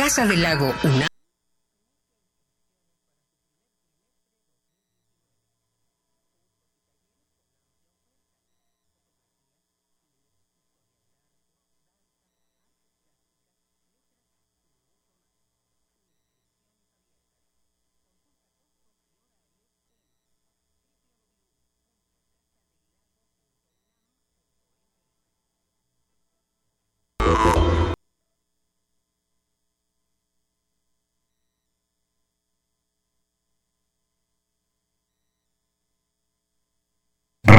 Casa del Lago UNAM.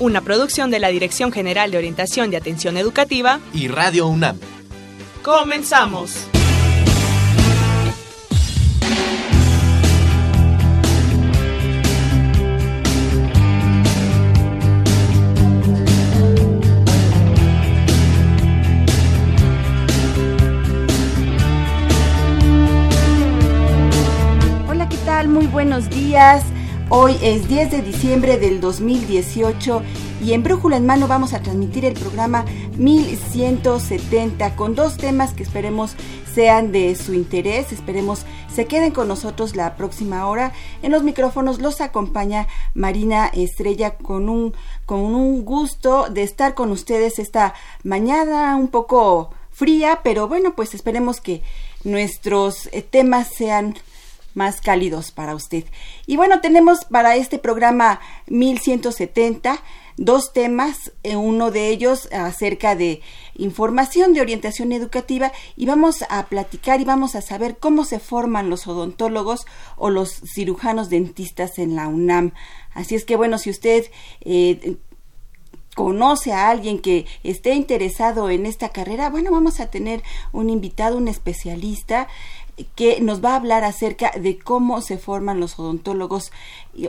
una producción de la Dirección General de Orientación y Atención Educativa y Radio UNAM. Comenzamos. Hola, ¿qué tal? Muy buenos días. Hoy es 10 de diciembre del 2018 y en Brújula en Mano vamos a transmitir el programa 1170 con dos temas que esperemos sean de su interés, esperemos se queden con nosotros la próxima hora. En los micrófonos los acompaña Marina Estrella con un, con un gusto de estar con ustedes esta mañana un poco fría, pero bueno, pues esperemos que nuestros eh, temas sean más cálidos para usted. Y bueno, tenemos para este programa 1170 dos temas, eh, uno de ellos acerca de información de orientación educativa y vamos a platicar y vamos a saber cómo se forman los odontólogos o los cirujanos dentistas en la UNAM. Así es que bueno, si usted eh, conoce a alguien que esté interesado en esta carrera, bueno, vamos a tener un invitado, un especialista que nos va a hablar acerca de cómo se forman los odontólogos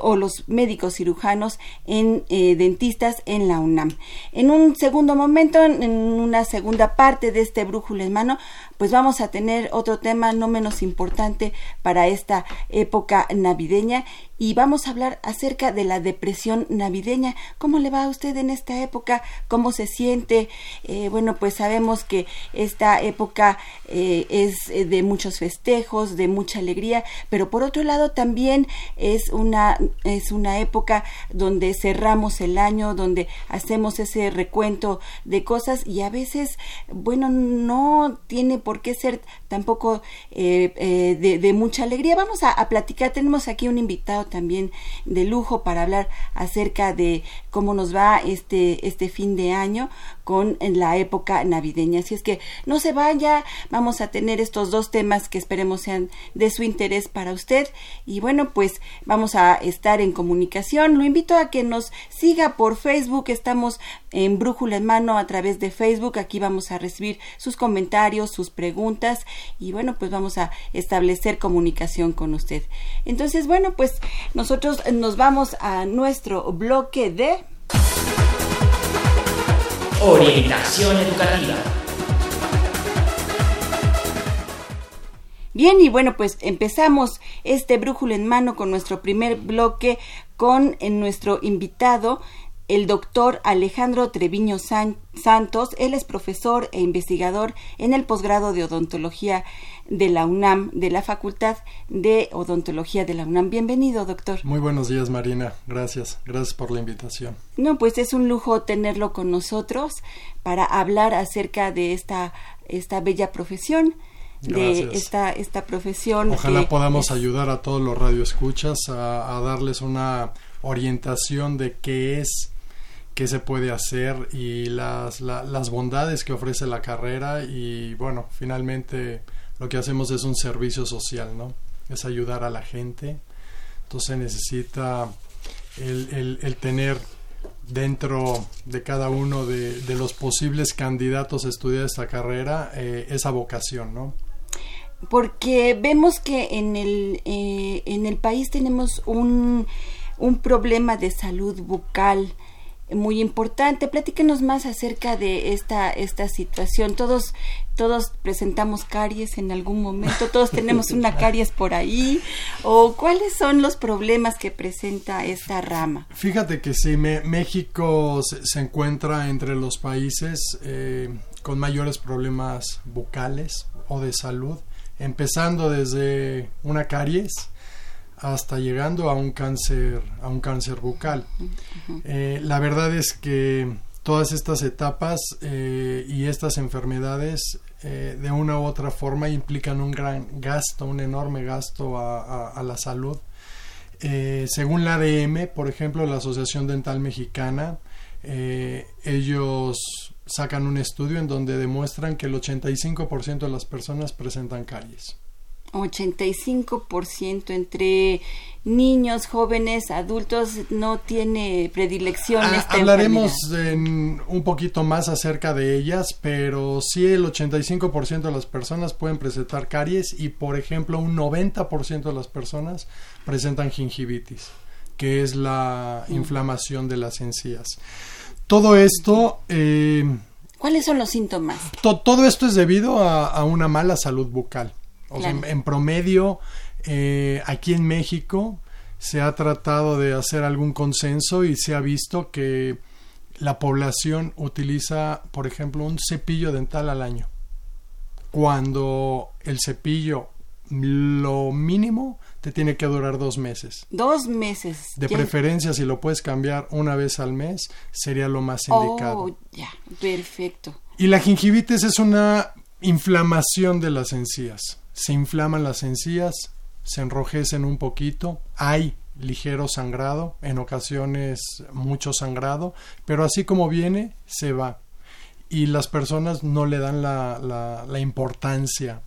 o los médicos cirujanos en eh, dentistas en la UNAM. En un segundo momento, en, una segunda parte de este brújula en mano, pues vamos a tener otro tema no menos importante para esta época navideña y vamos a hablar acerca de la depresión navideña. ¿Cómo le va a usted en esta época? ¿Cómo se siente? Eh, bueno, pues sabemos que esta época eh, es de muchos festejos, de mucha alegría, pero por otro lado también es una, es una época donde cerramos el año, donde hacemos ese recuento de cosas y a veces, bueno, no tiene por qué ser tampoco eh, de, mucha alegría. Vamos a, a platicar, tenemos aquí un invitado también de lujo para hablar acerca de cómo nos va este, este fin de año con la época navideña. Así es que no se vaya, vamos a tener estos dos temas que esperemos sean de su interés para usted. Y bueno, pues vamos a estar en comunicación. Lo invito a que nos siga por Facebook. Estamos en Brújula en Mano a través de Facebook. Aquí vamos a recibir sus comentarios, sus preguntas y bueno, pues vamos a establecer comunicación con usted. Entonces, bueno, pues nosotros nos vamos a nuestro bloque de Orientación educativa. Bien, y bueno, pues empezamos este brújula en mano con nuestro primer bloque con nuestro invitado, el doctor Alejandro Treviño Santos. Él es profesor e investigador en el posgrado de odontología de la UNAM, de la Facultad de Odontología de la UNAM. Bienvenido, doctor. Muy buenos días, Marina. Gracias. Gracias por la invitación. No, pues es un lujo tenerlo con nosotros para hablar acerca de esta, esta bella profesión de esta, esta profesión. Ojalá podamos ayudar a todos los radioescuchas a, a darles una orientación de qué es qué se puede hacer y las, las bondades que ofrece la carrera y bueno, finalmente lo que hacemos es un servicio social, ¿no? Es ayudar a la gente. Entonces necesita el, el, tener dentro de cada uno de, de, los posibles candidatos a estudiar esta carrera eh, esa vocación, ¿no? porque vemos que en el, eh, en el país tenemos un, un problema de salud bucal muy importante. Platíquenos más acerca de esta, esta situación. Todos, todos presentamos caries en algún momento, todos tenemos una caries por ahí. ¿O cuáles son los problemas que presenta esta rama? Fíjate que sí, México se, encuentra entre los países eh, con mayores problemas bucales o de salud, empezando desde una caries hasta llegando a un cáncer, a un cáncer bucal. Eh, la verdad es que todas estas etapas eh, y estas enfermedades eh, de una u otra forma implican un gran gasto, un enorme gasto a, la salud. según la ADM, por ejemplo, la Asociación Dental Mexicana, ellos sacan un estudio en donde demuestran que el 85% de las personas presentan caries. 85% entre niños, jóvenes, adultos, no tiene predilección. Ah, hablaremos un poquito más acerca de ellas, pero sí el 85% de las personas pueden presentar caries y, por ejemplo, un 90% de las personas presentan gingivitis, que es la mm. inflamación de las encías. Todo esto... Eh, ¿Cuáles son los síntomas? todo esto es debido a una mala salud bucal. O sea, en, promedio, eh, aquí en México se ha tratado de hacer algún consenso y se ha visto que la población utiliza, por ejemplo, un cepillo dental al año. Cuando el cepillo, lo mínimo, te tiene que durar dos meses. Dos meses. De preferencia, si lo puedes cambiar una vez al mes, sería lo más indicado. Oh, ya, perfecto. Y la gingivitis es una inflamación de las encías se inflaman las encías, se enrojecen un poquito, hay ligero sangrado, en ocasiones mucho sangrado, pero así como viene, se va. Y las personas no le dan la, la, importancia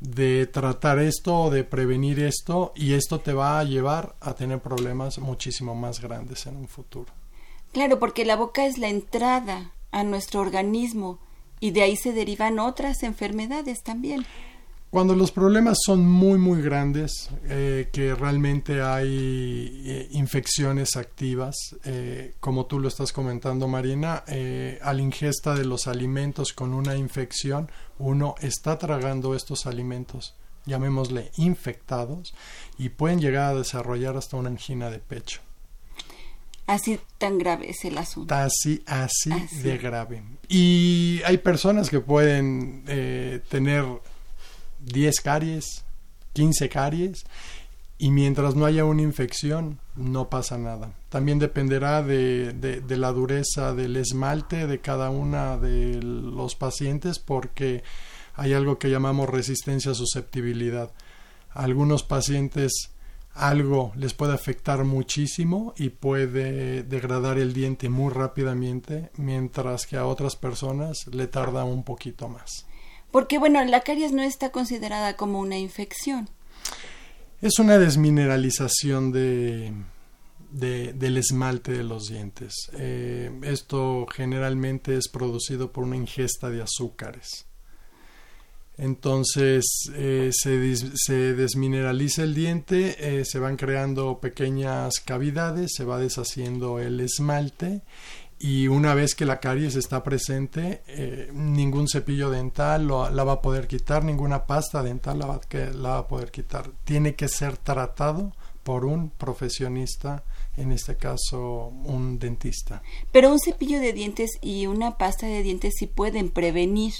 de tratar esto de prevenir esto y esto te va a llevar a tener problemas muchísimo más grandes en un futuro. Claro, porque la boca es la entrada a nuestro organismo y de ahí se derivan otras enfermedades también. Cuando los problemas son muy muy grandes, eh, que realmente hay eh, infecciones activas, eh, como tú lo estás comentando Marina, al ingesta de los alimentos con una infección, uno está tragando estos alimentos, llamémosle infectados, y pueden llegar a desarrollar hasta una angina de pecho. Así tan grave es el asunto. Así, así, de grave. Y hay personas que pueden tener 10 caries, 15 caries, y mientras no haya una infección, no pasa nada. También dependerá de, de, la dureza del esmalte de cada una de los pacientes, porque hay algo que llamamos resistencia a susceptibilidad. algunos pacientes algo les puede afectar muchísimo y puede degradar el diente muy rápidamente, mientras que a otras personas le tarda un poquito más. Porque, bueno, la caries no está considerada como una infección. Es una desmineralización de, del esmalte de los dientes. Eh, esto generalmente es producido por una ingesta de azúcares. Entonces eh, se, se, desmineraliza el diente, eh, se van creando pequeñas cavidades, se va deshaciendo el esmalte y una vez que la caries está presente, eh, ningún cepillo dental la va a poder quitar, ninguna pasta dental la va, que, la va a poder quitar. Tiene que ser tratado por un profesionista, en este caso un dentista. Pero un cepillo de dientes y una pasta de dientes sí pueden prevenir.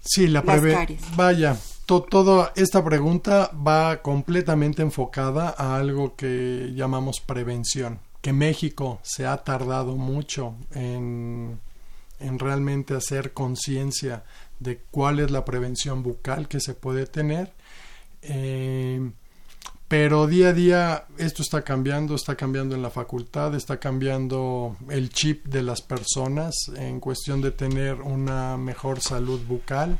Sí, la prevención. Vaya, toda esta pregunta va completamente enfocada a algo que llamamos prevención que México se ha tardado mucho en, en realmente hacer conciencia de cuál es la prevención bucal que se puede tener. Eh, pero día a día esto está cambiando, está cambiando en la facultad, está cambiando el chip de las personas en cuestión de tener una mejor salud bucal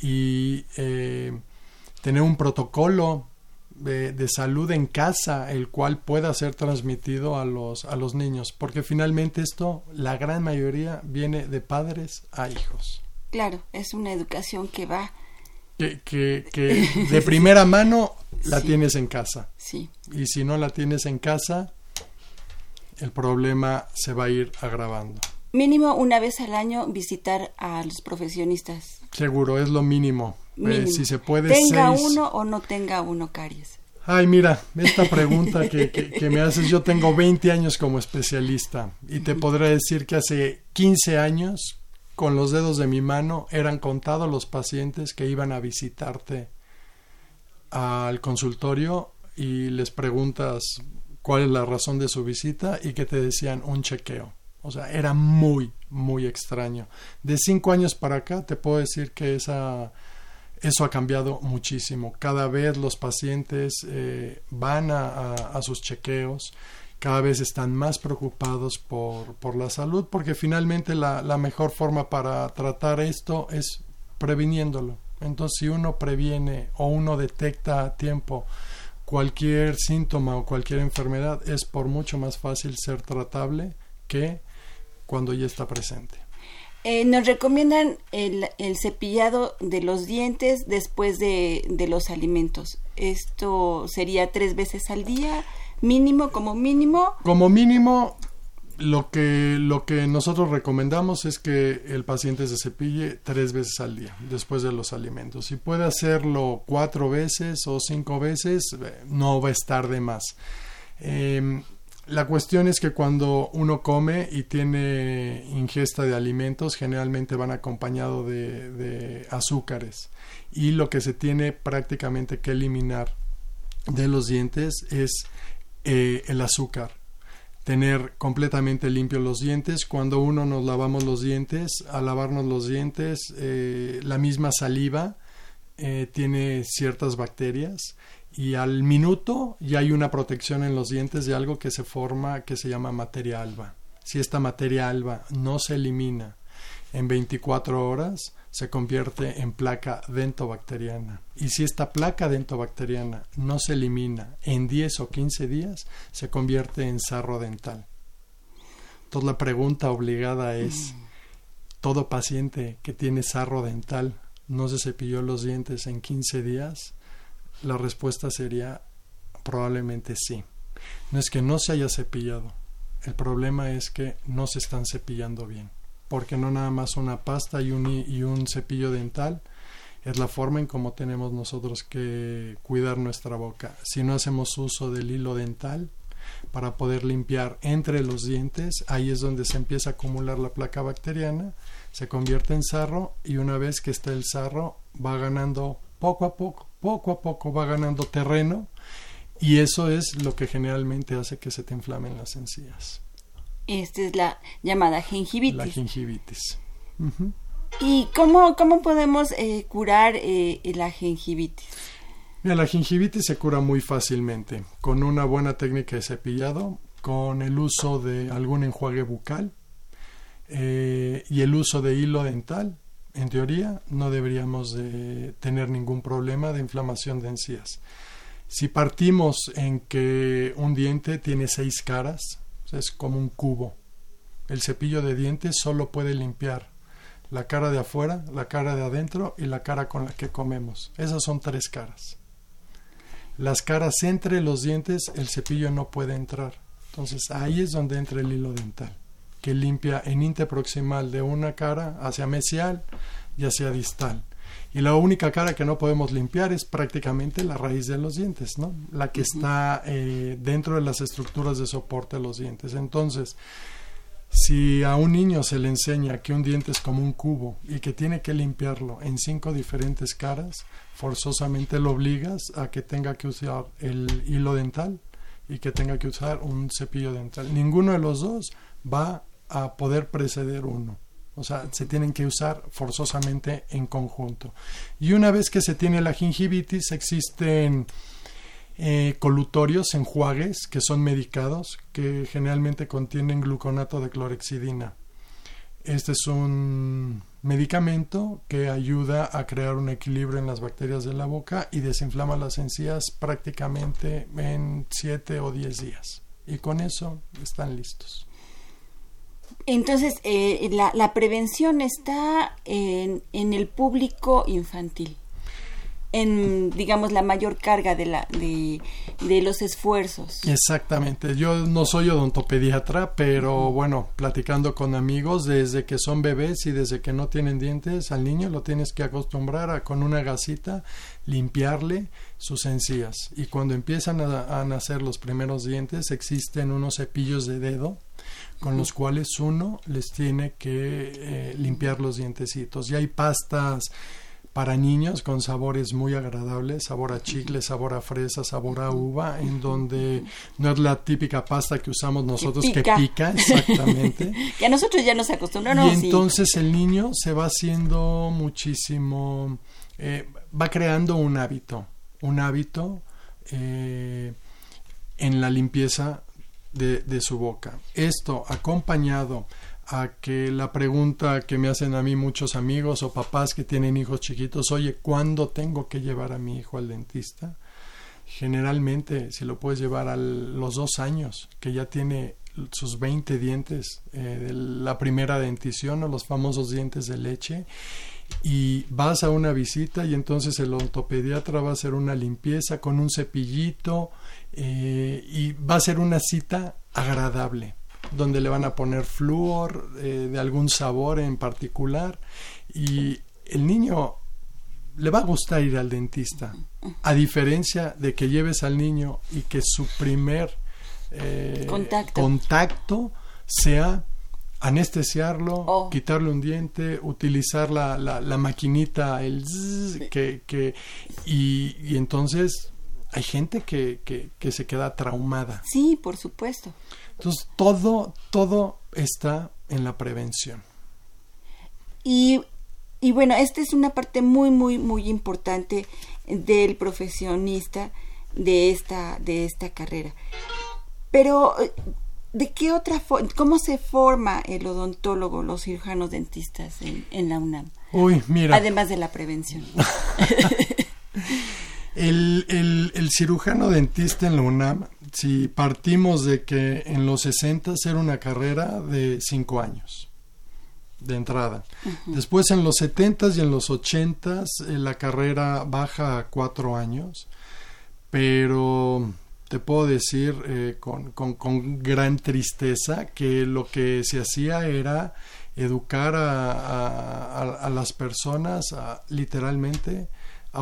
y eh, tener un protocolo de, salud en casa, el cual pueda ser transmitido a los, a los niños, porque finalmente esto, la gran mayoría, viene de padres a hijos. Claro, es una educación que va que, que, que de primera mano la Sí. tienes en casa. Sí. Y si no la tienes en casa, el problema se va a ir agravando. Mínimo una vez al año visitar a los profesionistas. Seguro, es lo mínimo. Eh, si se puede, tenga seis. uno o no tenga uno caries. Ay, mira, esta pregunta que, que- que me haces, yo tengo 20 años como especialista y te podré decir que hace 15 años, con los dedos de mi mano, eran contados los pacientes que iban a visitarte al consultorio y les preguntas cuál es la razón de su visita y que te decían un chequeo. O sea, era muy, muy extraño. De cinco años para acá te puedo decir que esa, eso ha cambiado muchísimo. Cada vez los pacientes eh, van a, a- sus chequeos, cada vez están más preocupados por, por la salud, porque finalmente la, la mejor forma para tratar esto es previniéndolo. Entonces, si uno previene o uno detecta a tiempo cualquier síntoma o cualquier enfermedad, es por mucho más fácil ser tratable que cuando ya está presente. Eh, nos recomiendan el, el cepillado de los dientes después de, de los alimentos. Esto sería tres veces al día, mínimo como mínimo. Como mínimo, lo que, lo que nosotros recomendamos es que el paciente se cepille tres veces al día después de los alimentos. Si puede hacerlo cuatro veces o cinco veces, eh, no va a estar de más. Em, la cuestión es que cuando uno come y tiene ingesta de alimentos, generalmente van acompañados de, de azúcares. Y lo que se tiene prácticamente que eliminar de los dientes es eh, el azúcar. Tener completamente limpios los dientes. Cuando uno nos lavamos los dientes, al lavarnos los dientes, eh, la misma saliva eh, tiene ciertas bacterias y al minuto ya hay una protección en los dientes de algo que se forma que se llama materia alba. Si esta materia alba no se elimina en 24 horas, se convierte en placa dentobacteriana. Y si esta placa dentobacteriana no se elimina en 10 o 15 días, se convierte en sarro dental. Entonces la pregunta obligada es, ¿todo paciente que tiene sarro dental no se cepilló los dientes en 15 días? La respuesta sería probablemente sí. No es que no se haya cepillado, el problema es que no se están cepillando bien, porque no nada más una pasta y un, y un cepillo dental es la forma en cómo tenemos nosotros que cuidar nuestra boca. Si no hacemos uso del hilo dental para poder limpiar entre los dientes, ahí es donde se empieza a acumular la placa bacteriana, se convierte en sarro y una vez que está el sarro va ganando poco a poco, poco a poco va ganando terreno y eso es lo que generalmente hace que se te inflamen las encías. Esta es la llamada gingivitis. La gingivitis. ¿Y cómo, cómo podemos eh, curar eh, la gingivitis? Mira, la gingivitis se cura muy fácilmente con una buena técnica de cepillado, con el uso de algún enjuague bucal eh, y el uso de hilo dental. En teoría, no deberíamos de tener ningún problema de inflamación de encías. Si partimos en que un diente tiene seis caras, es como un cubo. El cepillo de dientes solo puede limpiar la cara de afuera, la cara de adentro y la cara con la que comemos. Esas son tres caras. Las caras entre los dientes, el cepillo no puede entrar. Entonces ahí es donde entra el hilo dental, que limpia en interproximal de una cara hacia mesial y hacia distal. Y la única cara que no podemos limpiar es prácticamente la raíz de los dientes, ¿no? La que está eh, dentro de las estructuras de soporte de los dientes. Entonces, si a un niño se le enseña que un diente es como un cubo y que tiene que limpiarlo en cinco diferentes caras, forzosamente lo obligas a que tenga que usar el hilo dental y que tenga que usar un cepillo dental. Ninguno de los dos va a poder preceder uno. O sea, se tienen que usar forzosamente en conjunto. Y una vez que se tiene la gingivitis, existen eh, colutorios, enjuagues, que son medicados, que generalmente contienen gluconato de clorexidina. Este es un medicamento que ayuda a crear un equilibrio en las bacterias de la boca y desinflama las encías prácticamente en 7 o 10 días. Y con eso están listos. Entonces, eh, la, la prevención está en, en el público infantil. en digamos la mayor carga de la de, de, los esfuerzos exactamente yo no soy odontopediatra pero bueno platicando con amigos desde que son bebés y desde que no tienen dientes al niño lo tienes que acostumbrar a con una gasita limpiarle sus encías y cuando empiezan a, a nacer los primeros dientes existen unos cepillos de dedo con los cuales uno les tiene que eh, limpiar los dientecitos y hay pastas para niños con sabores muy agradables, sabor a chicle, sabor a fresa, sabor a uva, en donde no es la típica pasta que usamos nosotros que pica, exactamente. que a nosotros ya nos acostumbramos. Y entonces el niño se va haciendo muchísimo, eh, va creando un hábito, un hábito eh, en la limpieza de, su boca. Esto acompañado a que la pregunta que me hacen a mí muchos amigos o papás que tienen hijos chiquitos, oye, ¿cuándo tengo que llevar a mi hijo al dentista? Generalmente, si lo puedes llevar a los dos años, que ya tiene sus 20 dientes eh, de la primera dentición o los famosos dientes de leche y vas a una visita y entonces el ortopediatra va a hacer una limpieza con un cepillito eh, y va a ser una cita agradable donde le van a poner flúor eh, de algún sabor en particular y el niño le va a gustar ir al dentista a diferencia de que lleves al niño y que su primer eh, contacto. contacto. sea anestesiarlo, oh. quitarle un diente, utilizar la, la, maquinita, el que, que y, y, entonces hay gente que, que, que se queda traumada. Sí, por supuesto. Entonces, todo, todo está en la prevención. Y, y bueno, esta es una parte muy, muy, muy importante del profesionista de esta, de esta carrera. Pero, ¿de qué otra forma, cómo se forma el odontólogo, los cirujanos dentistas en, en la UNAM? Uy, mira. Además de la prevención. el, el, el cirujano dentista en la UNAM si partimos de que en los 60 era una carrera de cinco años de entrada. Después en los 70 y en los 80 eh, la carrera baja a cuatro años, pero te puedo decir eh, con, con, gran tristeza que lo que se hacía era educar a, a, las personas literalmente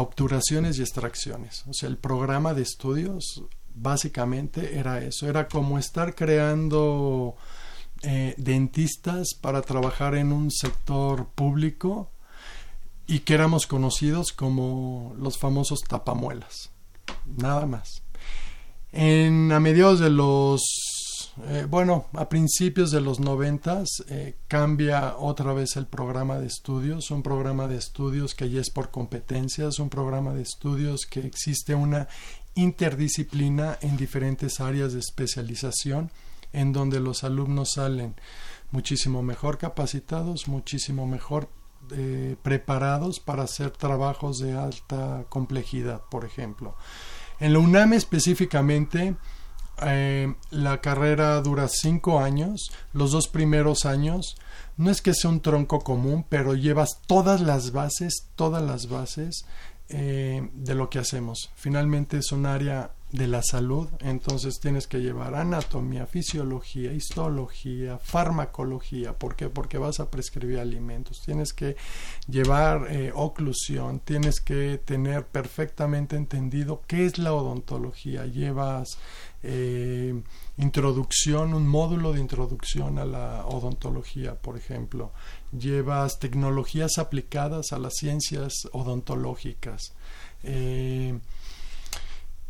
obturaciones y extracciones. O sea, el programa de estudios básicamente era eso, era como estar creando eh, dentistas para trabajar en un sector público y que éramos conocidos como los famosos tapamuelas, nada más. En, a mediados de los, eh, bueno, a principios de los noventas eh, cambia otra vez el programa de estudios, un programa de estudios que ya es por competencias, un programa de estudios que existe una interdisciplina en diferentes áreas de especialización en donde los alumnos salen muchísimo mejor capacitados, muchísimo mejor eh, preparados para hacer trabajos de alta complejidad, por ejemplo. En la UNAM específicamente, eh, la carrera dura cinco años, los dos primeros años, no es que sea un tronco común, pero llevas todas las bases, todas las bases eh, de lo que hacemos. Finalmente es un área de la salud, entonces tienes que llevar anatomía, fisiología, histología, farmacología. ¿Por qué? Porque vas a prescribir alimentos. Tienes que llevar eh, oclusión, tienes que tener perfectamente entendido qué es la odontología. Llevas eh, introducción, un módulo de introducción a la odontología, por ejemplo llevas tecnologías aplicadas a las ciencias odontológicas. Eh,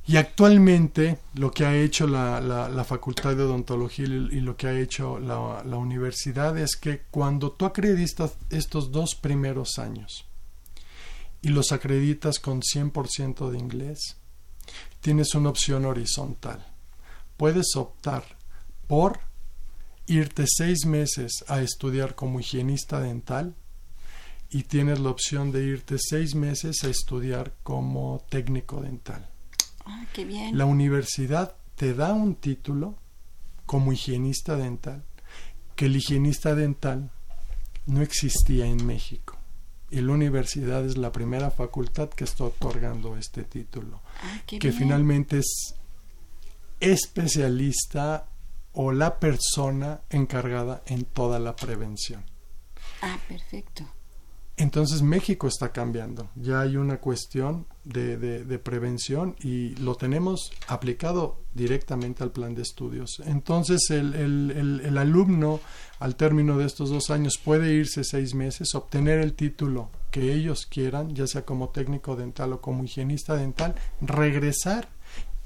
y actualmente lo que ha hecho la, la, Facultad de Odontología y, lo que ha hecho la, la, universidad es que cuando tú acreditas estos dos primeros años y los acreditas con 100% de inglés, tienes una opción horizontal. Puedes optar por irte seis meses a estudiar como higienista dental y tienes la opción de irte seis meses a estudiar como técnico dental. Ah, qué bien. La universidad te da un título como higienista dental, que el higienista dental no existía en México. y la universidad es la primera facultad que está otorgando este título, Ah, qué que bien. finalmente es especialista o la persona encargada en toda la prevención. Ah, perfecto. Entonces México está cambiando, ya hay una cuestión de, de- de prevención y lo tenemos aplicado directamente al plan de estudios. Entonces el, el- el- el alumno al término de estos dos años puede irse seis meses, obtener el título que ellos quieran, ya sea como técnico dental o como higienista dental, regresar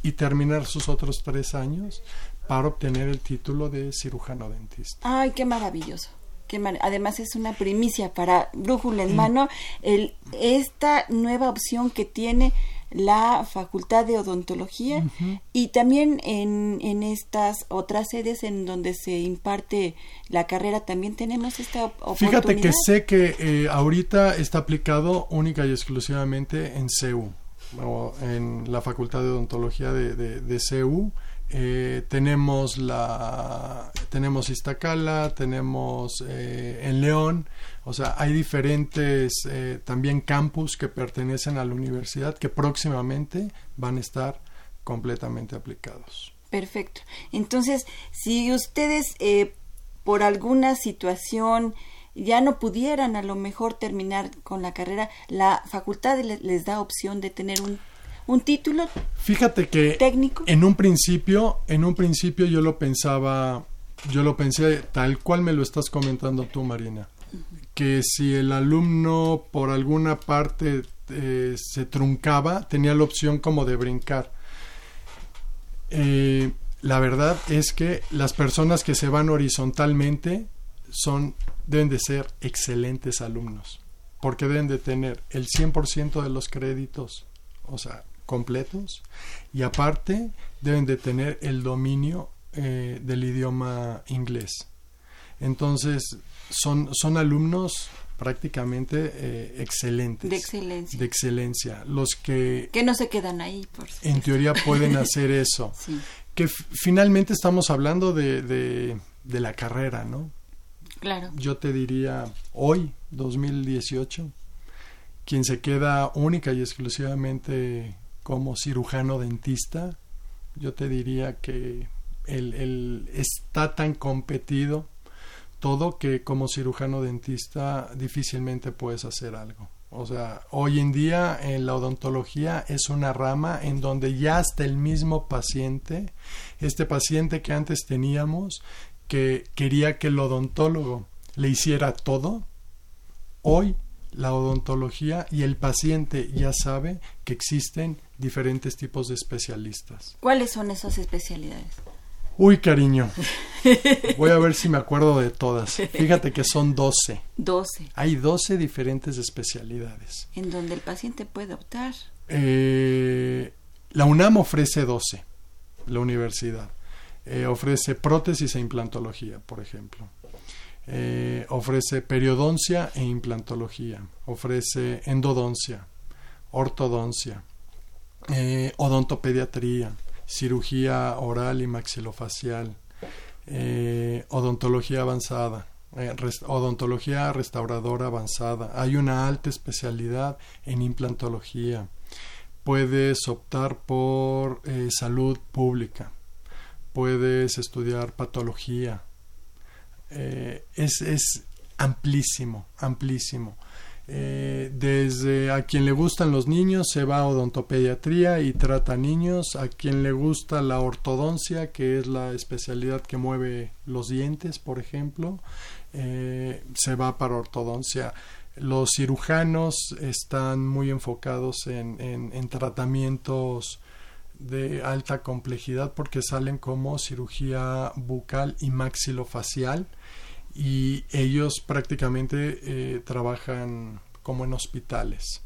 y terminar sus otros tres años para obtener el título de cirujano dentista. Ay, qué maravilloso. Qué mar- Además es una primicia para Brújula en Mano el, esta nueva opción que tiene la Facultad de Odontología y también en, en estas otras sedes en donde se imparte la carrera también tenemos esta op- oportunidad. Fíjate que sé que eh, ahorita está aplicado única y exclusivamente en CEU, en la Facultad de Odontología de, de, de CEU. Eh, tenemos la tenemos Iztacala, tenemos eh, en León, o sea, hay diferentes eh, también campus que pertenecen a la universidad que próximamente van a estar completamente aplicados. Perfecto. Entonces, si ustedes por alguna situación ya no pudieran a lo mejor terminar con la carrera, la facultad le- les da opción de tener un, un título Fíjate que técnico. En un principio, en un principio yo lo pensaba, yo lo pensé tal cual me lo estás comentando tú, Marina, que si el alumno por alguna parte eh, se truncaba, tenía la opción como de brincar. Eh, la verdad es que las personas que se van horizontalmente son deben de ser excelentes alumnos, porque deben de tener el 100% de los créditos, o sea, completos, y aparte deben de tener el dominio eh, del idioma inglés. Entonces, son, son alumnos prácticamente eh, excelentes. De excelencia. De excelencia. Los que Que no se quedan ahí, por en teoría pueden hacer eso. Sí, Que finalmente estamos hablando de, de, de la carrera, ¿no? Yo te diría, hoy, 2018, quien se queda única y exclusivamente como cirujano dentista, yo te diría que el- está tan competido todo que como cirujano dentista difícilmente puedes hacer algo. O sea, hoy en día en la odontología es una rama en donde ya hasta el mismo paciente, este paciente que antes teníamos, que quería que el odontólogo le hiciera todo, hoy la odontología y el paciente ya sabe que existen diferentes tipos de especialistas. ¿Cuáles son esas especialidades? Uy, cariño. Voy a ver si me acuerdo de todas. Fíjate que son 12. 12, Hay 12 diferentes especialidades. en donde el paciente puede optar. Eh, la UNAM ofrece 12, la universidad. Eh, ofrece prótesis e implantología, por ejemplo. Eh, ofrece periodoncia e implantología. Ofrece endodoncia, ortodoncia, eh, odontopediatría, cirugía oral y maxilofacial, odontología avanzada, odontología restauradora avanzada. Hay una alta especialidad en implantología. Puedes optar por salud pública. Puedes estudiar patología. Eh, es, es amplísimo, amplísimo. Eh, desde a quien le gustan los niños se va a odontopediatría y trata niños, a quien le gusta la ortodoncia, que es la especialidad que mueve los dientes, por ejemplo, eh, se va para ortodoncia. Los cirujanos están muy enfocados en, en- en tratamientos de alta complejidad porque salen como cirugía bucal y maxilofacial y ellos prácticamente eh, trabajan como en hospitales.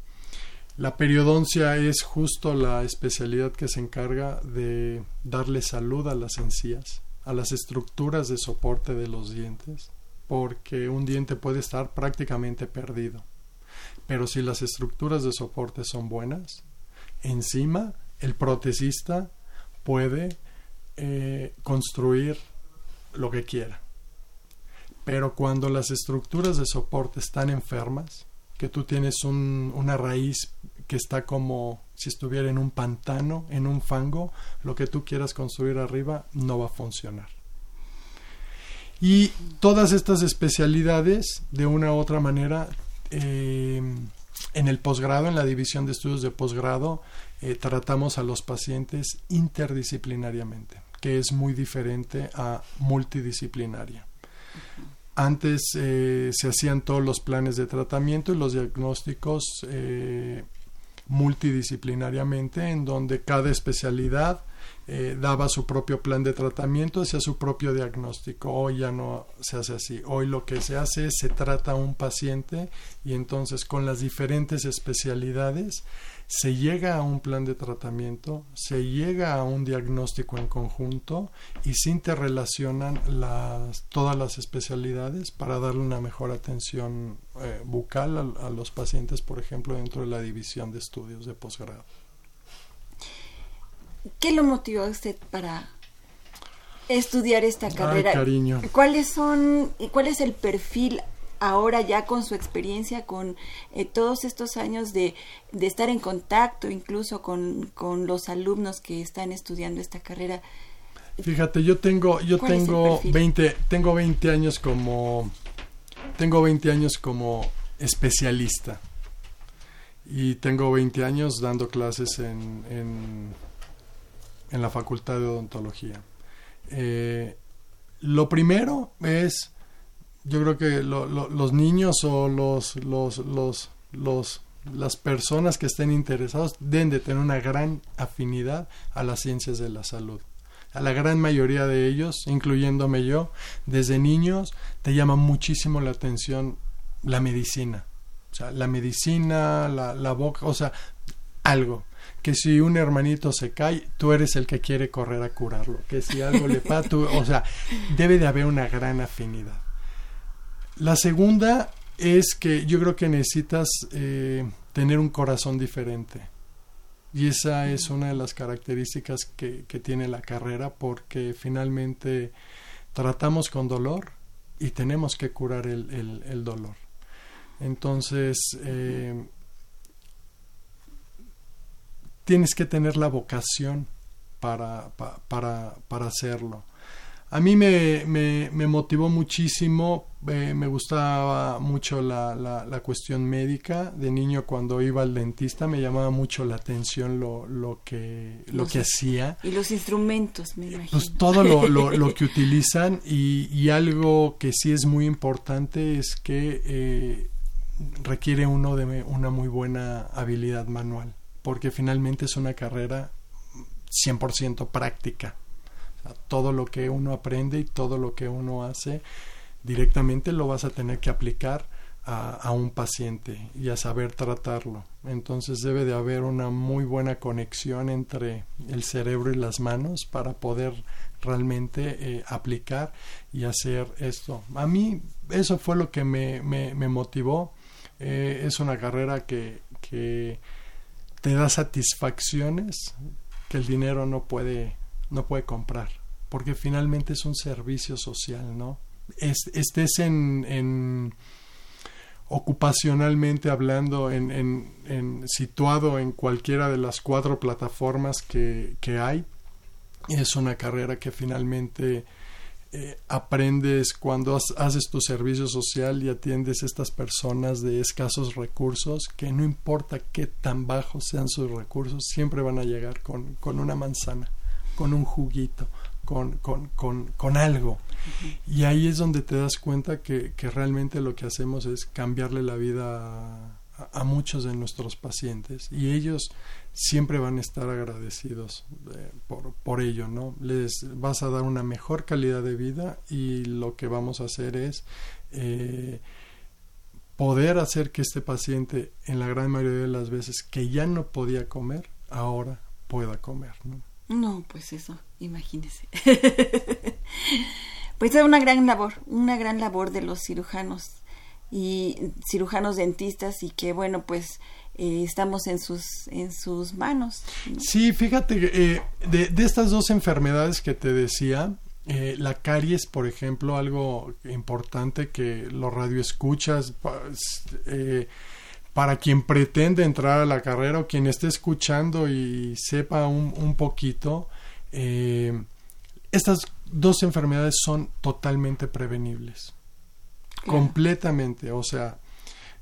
La periodoncia es justo la especialidad que se encarga de darle salud a las encías, a las estructuras de soporte de los dientes, porque un diente puede estar prácticamente perdido. Pero si las estructuras de soporte son buenas, encima el protesista puede eh, construir lo que quiera. Pero cuando las estructuras de soporte están enfermas, que tú tienes un, una raíz que está como si estuviera en un pantano, en un fango, lo que tú quieras construir arriba no va a funcionar. Y todas estas especialidades, de una u otra manera, eh, en el posgrado, en la división de estudios de posgrado, eh, tratamos a los pacientes interdisciplinariamente, que es muy diferente a multidisciplinaria. Antes eh, se hacían todos los planes de tratamiento y los diagnósticos eh, multidisciplinariamente, en donde cada especialidad daba su propio plan de tratamiento, hacía su propio diagnóstico. Hoy ya no se hace así. Hoy lo que se hace es se trata a un paciente y entonces con las diferentes especialidades se llega a un plan de tratamiento, se llega a un diagnóstico en conjunto y se interrelacionan las, todas las especialidades para darle una mejor atención eh, bucal a, a los pacientes, por ejemplo, dentro de la división de estudios de posgrado. ¿Qué lo motivó a usted para estudiar esta carrera? Ay, cariño. ¿Cuáles son cuál es el perfil ahora ya con su experiencia, con eh, todos estos años de, de, estar en contacto incluso con, con, los alumnos que están estudiando esta carrera? Fíjate, yo tengo yo tengo 20 tengo 20 años como tengo 20 años como especialista y tengo 20 años dando clases en, en en la Facultad de Odontología. Eh, lo primero es, yo creo que lo, lo, los niños o los, los, los, los, las personas que estén interesados deben de tener una gran afinidad a las ciencias de la salud. A la gran mayoría de ellos, incluyéndome yo, desde niños te llama muchísimo la atención la medicina. O sea, la medicina, la, la boca, o sea, algo que si un hermanito se cae, tú eres el que quiere correr a curarlo, que si algo le pasa, o sea, debe de haber una gran afinidad. La segunda es que yo creo que necesitas eh, tener un corazón diferente. Y esa es una de las características que, que tiene la carrera porque finalmente tratamos con dolor y tenemos que curar el, el, dolor. Entonces, eh, tienes que tener la vocación para, para, para hacerlo. A mí me, me, me motivó muchísimo, eh, me gustaba mucho la, la, la, cuestión médica. De niño cuando iba al dentista me llamaba mucho la atención lo, lo, que, lo que hacía. Y los instrumentos, me imagino. Pues todo lo, lo, lo que utilizan y, y, algo que sí es muy importante es que eh, requiere uno de una muy buena habilidad manual porque finalmente es una carrera 100% práctica. Todo lo que uno aprende y todo lo que uno hace directamente lo vas a tener que aplicar a, un paciente y a saber tratarlo. Entonces debe de haber una muy buena conexión entre el cerebro y las manos para poder realmente eh, aplicar y hacer esto. A mí eso fue lo que me, motivó. Eh, es una carrera que te da satisfacciones que el dinero no puede, no puede comprar, porque finalmente es un servicio social, ¿no? Es, estés en, en ocupacionalmente hablando, en, en, en, situado en cualquiera de las cuatro plataformas que, que hay, es una carrera que finalmente eh, aprendes cuando haces tu servicio social y atiendes a estas personas de escasos recursos, que no importa qué tan bajos sean sus recursos, siempre van a llegar con, con una manzana, con un juguito, con, con, con, con algo. Uh -huh. Y ahí es donde te das cuenta que, que, realmente lo que hacemos es cambiarle la vida a, a muchos de nuestros pacientes y ellos siempre van a estar agradecidos eh, por, por ello, ¿no? Les vas a dar una mejor calidad de vida y lo que vamos a hacer es eh, poder hacer que este paciente, en la gran mayoría de las veces que ya no podía comer, ahora pueda comer, ¿no? No, pues eso, imagínese. pues es una gran labor, una gran labor de los cirujanos y cirujanos dentistas y que bueno, pues eh, estamos en sus en sus manos. ¿no? Sí, fíjate, eh, de, de, estas dos enfermedades que te decía, eh, la caries, por ejemplo, algo importante que los radioescuchas, pues, para quien pretende entrar a la carrera o quien esté escuchando y sepa un, un poquito, eh, estas dos enfermedades son totalmente prevenibles. Completamente. O sea,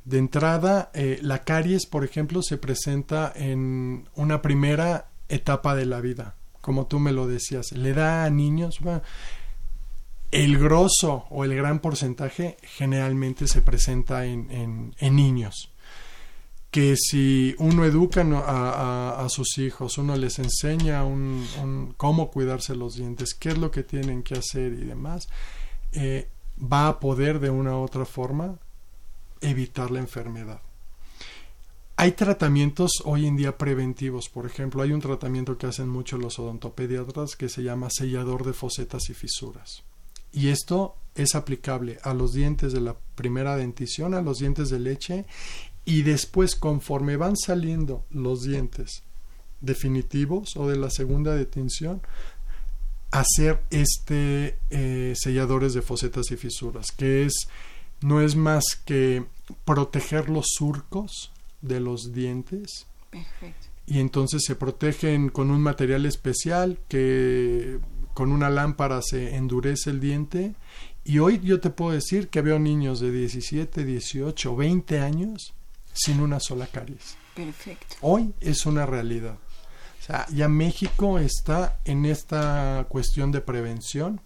de entrada, eh, la caries, por ejemplo, se presenta en una primera etapa de la vida, como tú me lo decías. Le da a niños, el grosso o el gran porcentaje generalmente se presenta en, en, niños. Que si uno educa a, a, sus hijos, uno les enseña un, cómo cuidarse los dientes, qué es lo que tienen que hacer y demás, eh, va a poder de una u otra forma evitar la enfermedad. Hay tratamientos hoy en día preventivos, por ejemplo, hay un tratamiento que hacen mucho los odontopediatras que se llama sellador de fosetas y fisuras. Y esto es aplicable a los dientes de la primera dentición, a los dientes de leche y después conforme van saliendo los dientes definitivos o de la segunda detención, hacer este eh, selladores de fosetas y fisuras, que es no es más que proteger los surcos de los dientes. Y entonces se protegen con un material especial que con una lámpara se endurece el diente. Y hoy yo te puedo decir que veo niños de 17, 18, 20 años sin una sola caries. Perfecto. Hoy es una realidad. O sea, ya México está en esta cuestión de prevención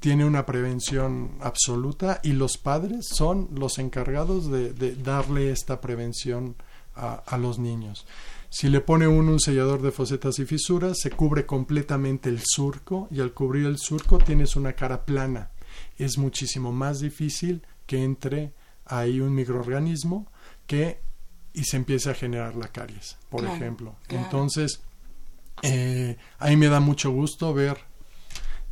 tiene una prevención absoluta y los padres son los encargados de, darle esta prevención a, los niños. Si le pone uno un sellador de fosetas y fisuras, se cubre completamente el surco y al cubrir el surco tienes una cara plana. Es muchísimo más difícil que entre ahí un microorganismo que y se empiece a generar la caries, por ejemplo. Entonces, eh, ahí me da mucho gusto ver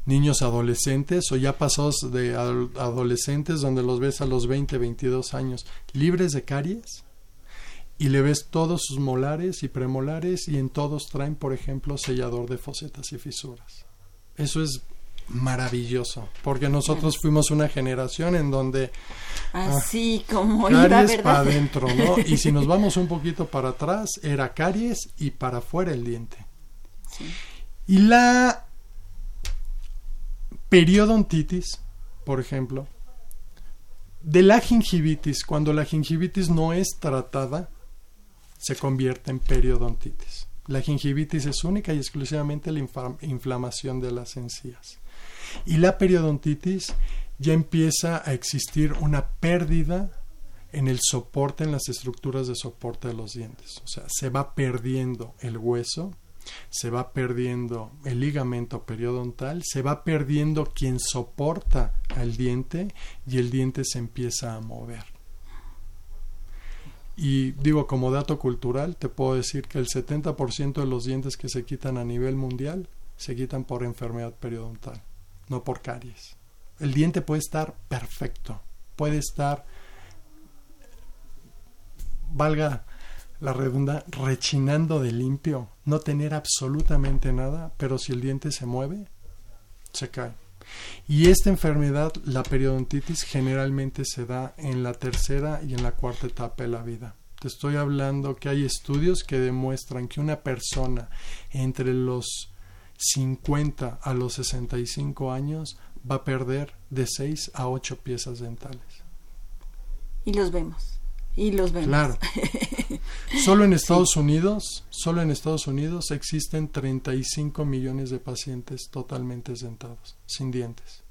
niños adolescentes o ya pasados de adolescentes donde los ves a los 20, 22 años libres de caries y le ves todos sus molares y premolares y en todos traen, por ejemplo, sellador de fosetas y fisuras. Eso es maravilloso, porque nosotros fuimos una generación en donde así ah, como caries para adentro, ¿no? Y si nos vamos un poquito para atrás, era caries y para afuera el diente. Y la periodontitis, por ejemplo, de la gingivitis, cuando la gingivitis no es tratada, se convierte en periodontitis. La gingivitis es única y exclusivamente la inflamación de las encías. Y la periodontitis ya empieza a existir una pérdida en el soporte, en las estructuras de soporte de los dientes. O sea, se va perdiendo el hueso se va perdiendo el ligamento periodontal, se va perdiendo quien soporta al diente y el diente se empieza a mover. Y digo, como dato cultural, te puedo decir que el 70% de los dientes que se quitan a nivel mundial se quitan por enfermedad periodontal, no por caries. El diente puede estar perfecto, puede estar, valga la redunda, rechinando de limpio, no tener absolutamente nada, pero si el diente se mueve, se cae. Y esta enfermedad, la periodontitis, generalmente se da en la tercera y en la cuarta etapa de la vida. Te estoy hablando que hay estudios que demuestran que una persona entre los 50 a los 65 años va a perder de 6 a 8 piezas dentales. Y los vemos. Y los vemos. Claro. Solo en Estados Unidos, solo en Estados Unidos existen 35 millones de pacientes totalmente dentados, sin dientes.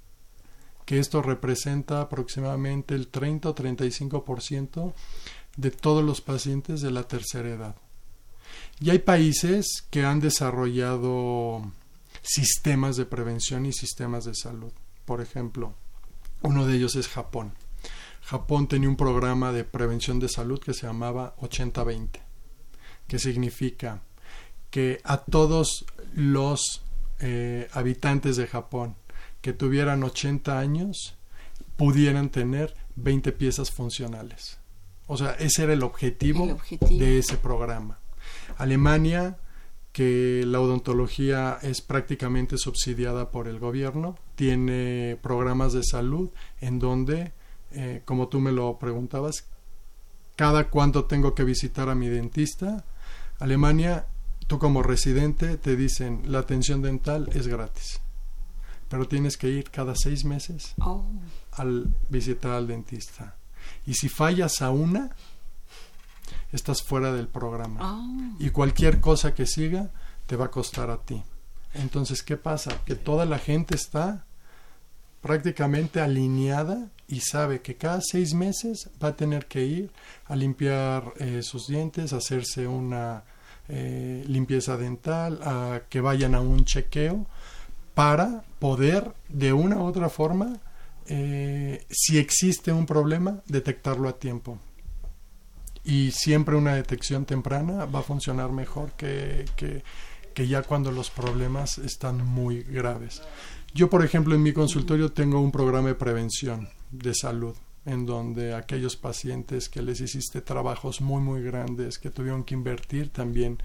Que esto representa aproximadamente el 30 o 35% de todos los pacientes de la tercera edad. Y hay países que han desarrollado sistemas de prevención y sistemas de salud. Por ejemplo, uno de ellos es Japón. Japón tenía un programa de prevención de salud que se llamaba 80-20, que significa que a todos los eh, habitantes de Japón que tuvieran 80 años pudieran tener 20 piezas funcionales. O sea, ese era el objetivo, el objetivo, de ese programa. Alemania, que la odontología es prácticamente subsidiada por el gobierno, tiene programas de salud en donde eh, como tú me lo preguntabas, cada cuánto tengo que visitar a mi dentista. Alemania, tú como residente te dicen la atención dental es gratis, pero tienes que ir cada seis meses Oh. al visitar al dentista. Y si fallas a una, estás fuera del programa. Oh. Y cualquier cosa que siga te va a costar a ti. Entonces, ¿qué pasa? Que toda la gente está prácticamente alineada y sabe que cada seis meses va a tener que ir a limpiar eh, sus dientes, hacerse una eh, limpieza dental, a que vayan a un chequeo para poder de una u otra forma, eh, si existe un problema, detectarlo a tiempo. Y siempre una detección temprana va a funcionar mejor que, que, que ya cuando los problemas están muy graves. Yo, por ejemplo, en mi consultorio tengo un programa de prevención de salud en donde aquellos pacientes que les hiciste trabajos muy muy grandes que tuvieron que invertir también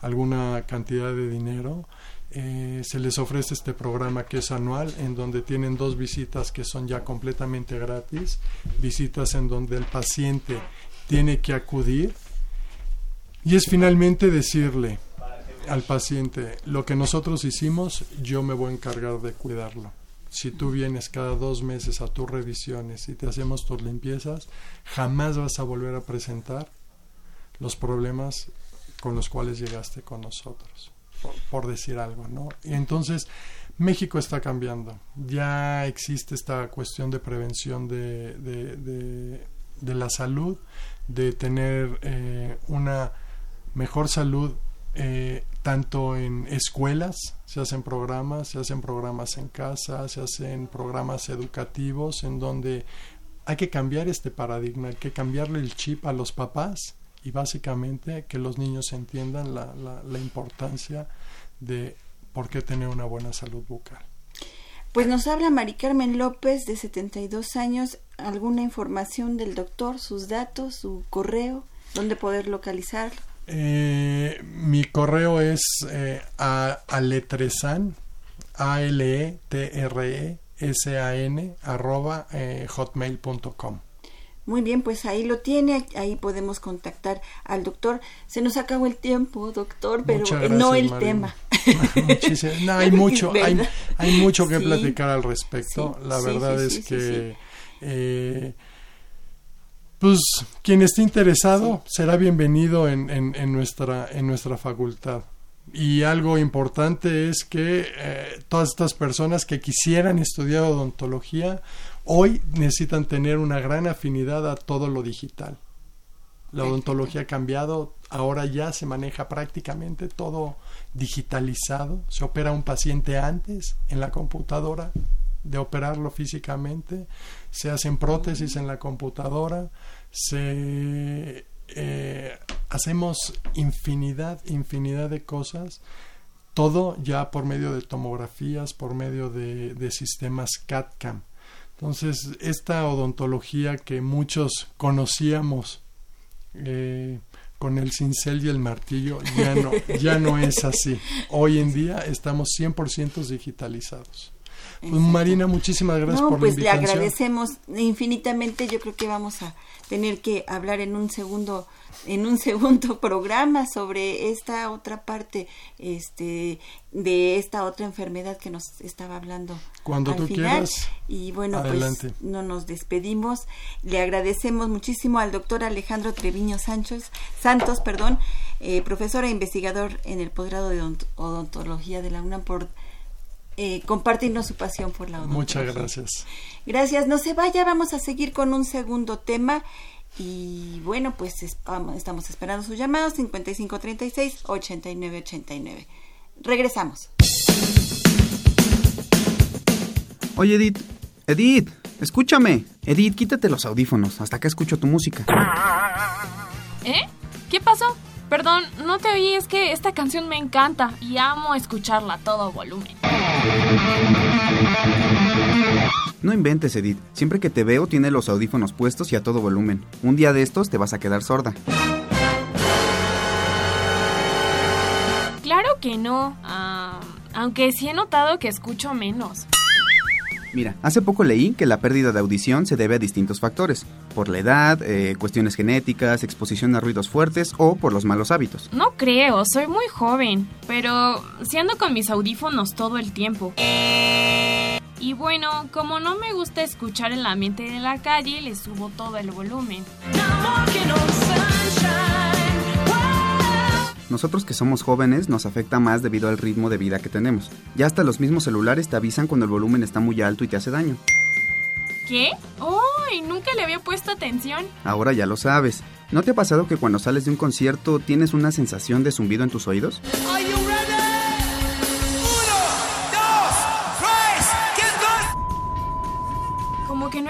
alguna cantidad de dinero eh, se les ofrece este programa que es anual en donde tienen dos visitas que son ya completamente gratis visitas en donde el paciente tiene que acudir y es finalmente decirle al paciente lo que nosotros hicimos yo me voy a encargar de cuidarlo. Si tú vienes cada dos meses a tus revisiones y te hacemos tus limpiezas, jamás vas a volver a presentar los problemas con los cuales llegaste con nosotros, por, decir algo, ¿no? Y entonces México está cambiando, ya existe esta cuestión de prevención de, de, de la salud, de tener eh, una mejor salud eh, tanto en escuelas, se hacen programas, se hacen programas en casa, se hacen programas educativos en donde hay que cambiar este paradigma, hay que cambiarle el chip a los papás y básicamente que los niños entiendan la, la, la importancia de por qué tener una buena salud bucal. Pues nos habla Mari Carmen López, de 72 años, alguna información del doctor, sus datos, su correo, dónde poder localizarlo. Eh, mi correo es eh, a, aletresan, a l e t r e s a n arroba eh, hotmail.com. Muy bien, pues ahí lo tiene, ahí podemos contactar al doctor. Se nos acabó el tiempo, doctor, pero gracias, no el Marina. tema. no, hay mucho, hay, hay, mucho que Sí. platicar al respecto. Sí, La verdad sí, es que eh, pues quien esté interesado será bienvenido en, en, en nuestra, en nuestra facultad. Y algo importante es que eh, todas estas personas que quisieran estudiar odontología hoy necesitan tener una gran afinidad a todo lo digital. La odontología ha cambiado, ahora ya se maneja prácticamente todo digitalizado. Se opera un paciente antes en la computadora de operarlo físicamente, se hacen prótesis en la computadora, se eh, hacemos infinidad, infinidad de cosas, todo ya por medio de tomografías, por medio de, sistemas CAD-CAM. Entonces, esta odontología que muchos conocíamos eh, con el cincel y el martillo ya no, ya no es así. Hoy en día estamos 100% digitalizados. Pues, Marina, muchísimas gracias no, por pues la le invitación. agradecemos infinitamente. Yo creo que vamos a tener que hablar en un segundo en un segundo programa sobre esta otra parte este de esta otra enfermedad que nos estaba hablando Cuando al tú final. quieras, y bueno adelante. pues no nos despedimos le agradecemos muchísimo al doctor Alejandro Treviño Sánchez Santos perdón eh, profesor e investigador en el posgrado de odont- odontología de la UNAM por eh, compartirnos su pasión por la odontología. Muchas gracias. Gracias, no se vaya, vamos a seguir con un segundo tema. Y bueno, pues estamos esperando sus llamados 5536-8989. Regresamos. Oye, Edith. Edith, escúchame. Edith, quítate los audífonos. Hasta acá escucho tu música. ¿Eh? ¿Qué pasó? Perdón, no te oí, es que esta canción me encanta y amo escucharla a todo volumen. No inventes, Edith. Siempre que te veo, tiene los audífonos puestos y a todo volumen. Un día de estos te vas a quedar sorda. Claro que no, ah, aunque sí he notado que escucho menos. Mira, hace poco leí que la pérdida de audición se debe a distintos factores, por la edad, eh, cuestiones genéticas, exposición a ruidos fuertes o por los malos hábitos. No creo, soy muy joven, pero si ando con mis audífonos todo el tiempo. Y bueno, como no me gusta escuchar el ambiente de la calle, le subo todo el volumen. Nosotros que somos jóvenes nos afecta más debido al ritmo de vida que tenemos. Ya hasta los mismos celulares te avisan cuando el volumen está muy alto y te hace daño. ¿Qué? ¡Oh! Nunca le había puesto atención. Ahora ya lo sabes. ¿No te ha pasado que cuando sales de un concierto tienes una sensación de zumbido en tus oídos?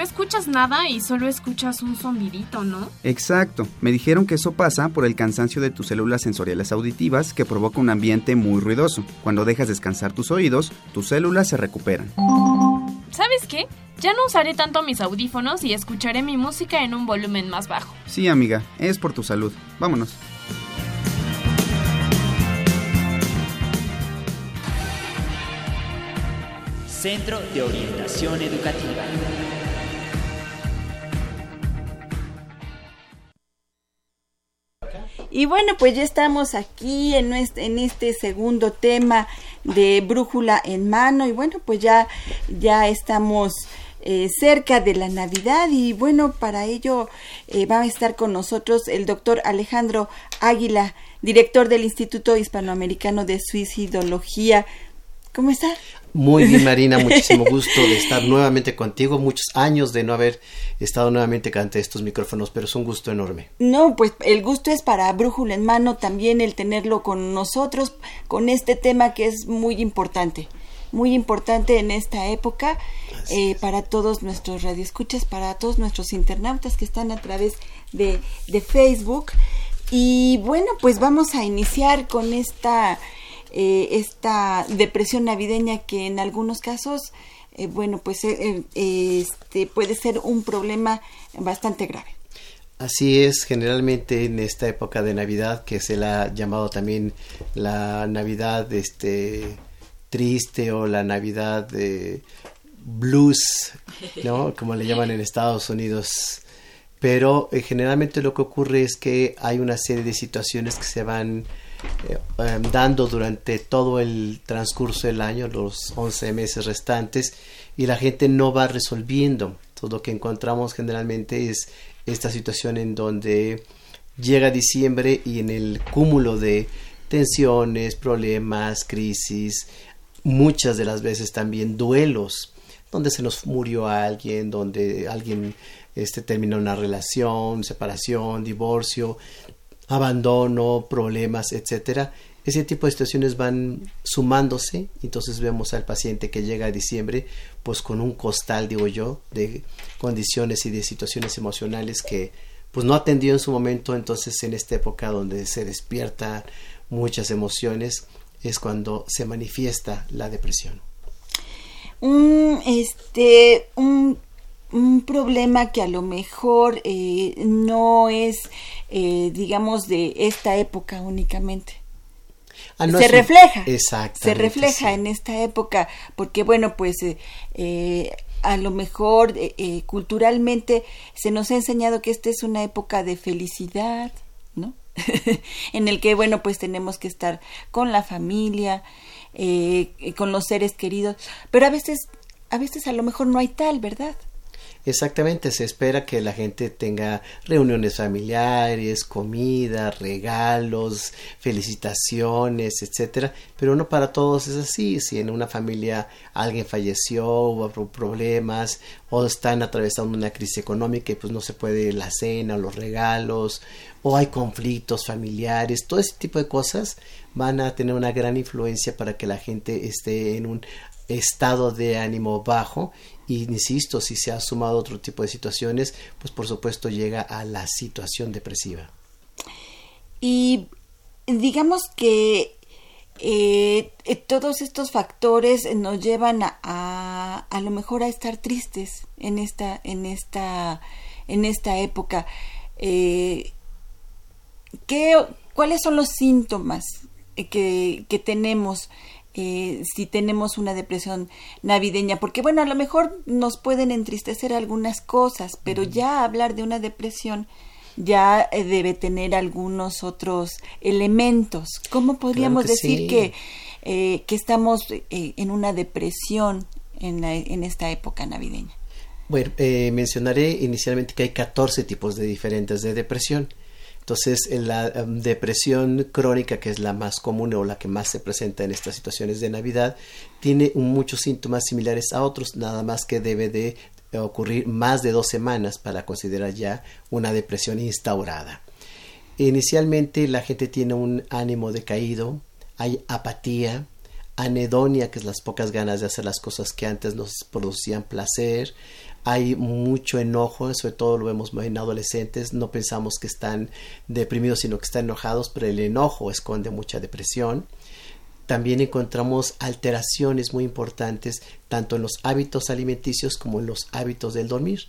Escuchas nada y solo escuchas un zombidito, ¿no? Exacto. Me dijeron que eso pasa por el cansancio de tus células sensoriales auditivas que provoca un ambiente muy ruidoso. Cuando dejas descansar tus oídos, tus células se recuperan. ¿Sabes qué? Ya no usaré tanto mis audífonos y escucharé mi música en un volumen más bajo. Sí, amiga, es por tu salud. Vámonos. Centro de Orientación Educativa. Y bueno, pues ya estamos aquí en este, en este segundo tema de Brújula en mano y bueno, pues ya, ya estamos eh, cerca de la Navidad y bueno, para ello eh, va a estar con nosotros el doctor Alejandro Águila, director del Instituto Hispanoamericano de Suicidología. ¿Cómo está? Muy bien, Marina, muchísimo gusto de estar nuevamente contigo. Muchos años de no haber estado nuevamente ante estos micrófonos, pero es un gusto enorme. No, pues el gusto es para Brújula en Mano también el tenerlo con nosotros, con este tema que es muy importante, muy importante en esta época eh, para todos nuestros radioescuchas, para todos nuestros internautas que están a través de, de Facebook. Y bueno, pues vamos a iniciar con esta eh, esta depresión navideña que en algunos casos, eh, bueno, pues eh, este puede ser un problema bastante grave. Así es, generalmente en esta época de Navidad, que se la ha llamado también la Navidad este, triste o la Navidad de blues, ¿no? Como le llaman en Estados Unidos. Pero generalmente lo que ocurre es que hay una serie de situaciones que se van eh, em, dando durante todo el transcurso del año, los 11 meses restantes, y la gente no va resolviendo. Todo lo que encontramos generalmente es esta situación en donde llega diciembre y en el cúmulo de tensiones, problemas, crisis, muchas de las veces también duelos, donde se nos murió alguien, donde alguien este, terminó una relación, separación, divorcio, abandono, problemas, etcétera, ese tipo de situaciones van sumándose, entonces vemos al paciente que llega a diciembre pues con un costal, digo yo, de condiciones y de situaciones emocionales que pues no atendió en su momento, entonces en esta época donde se despierta muchas emociones es cuando se manifiesta la depresión. Un, este, un un problema que a lo mejor eh, no es, eh, digamos, de esta época únicamente. Ah, se refleja, se refleja en esta época, porque bueno, pues eh, a lo mejor culturalmente se nos ha enseñado que esta es una época de felicidad, ¿no? en el que bueno, pues tenemos que estar con la familia, con los seres queridos, pero a veces, a veces a lo mejor no hay tal, ¿verdad? Exactamente, se espera que la gente tenga reuniones familiares, comida, regalos, felicitaciones, etcétera, pero no para todos es así. Si en una familia alguien falleció, hubo problemas o están atravesando una crisis económica y pues no se puede la cena, los regalos, o hay conflictos familiares, todo ese tipo de cosas van a tener una gran influencia para que la gente esté en un estado de ánimo bajo y insisto, si se ha sumado otro tipo de situaciones, pues por supuesto llega a la situación depresiva. Y digamos que eh, eh, todos estos factores nos llevan a, a, lo mejor a estar tristes en esta en esta en esta época eh, ¿qué, cuáles son los síntomas que, que tenemos eh, si tenemos una depresión navideña, porque bueno, a lo mejor nos pueden entristecer algunas cosas, pero ya hablar de una depresión ya eh, debe tener algunos otros elementos. ¿Cómo podríamos decir que, eh, que estamos en una depresión en, en esta época navideña? Bueno, mencionaré inicialmente que hay 14 tipos de diferentes de depresión. Entonces, la em, depresión crónica, que es la más común o la que más se presenta en estas situaciones de Navidad, tiene muchos síntomas similares a otros, nada más que debe de ocurrir más de dos semanas para considerar ya una depresión instaurada. Inicialmente la gente tiene un ánimo decaído, hay apatía, anedonia, que es las pocas ganas de hacer las cosas que antes nos producían placer, hay mucho enojo, sobre todo lo vemos en adolescentes, no pensamos que están deprimidos, sino que están enojados, pero el enojo esconde mucha depresión. También encontramos alteraciones muy importantes tanto en los hábitos alimenticios como en los hábitos del dormir.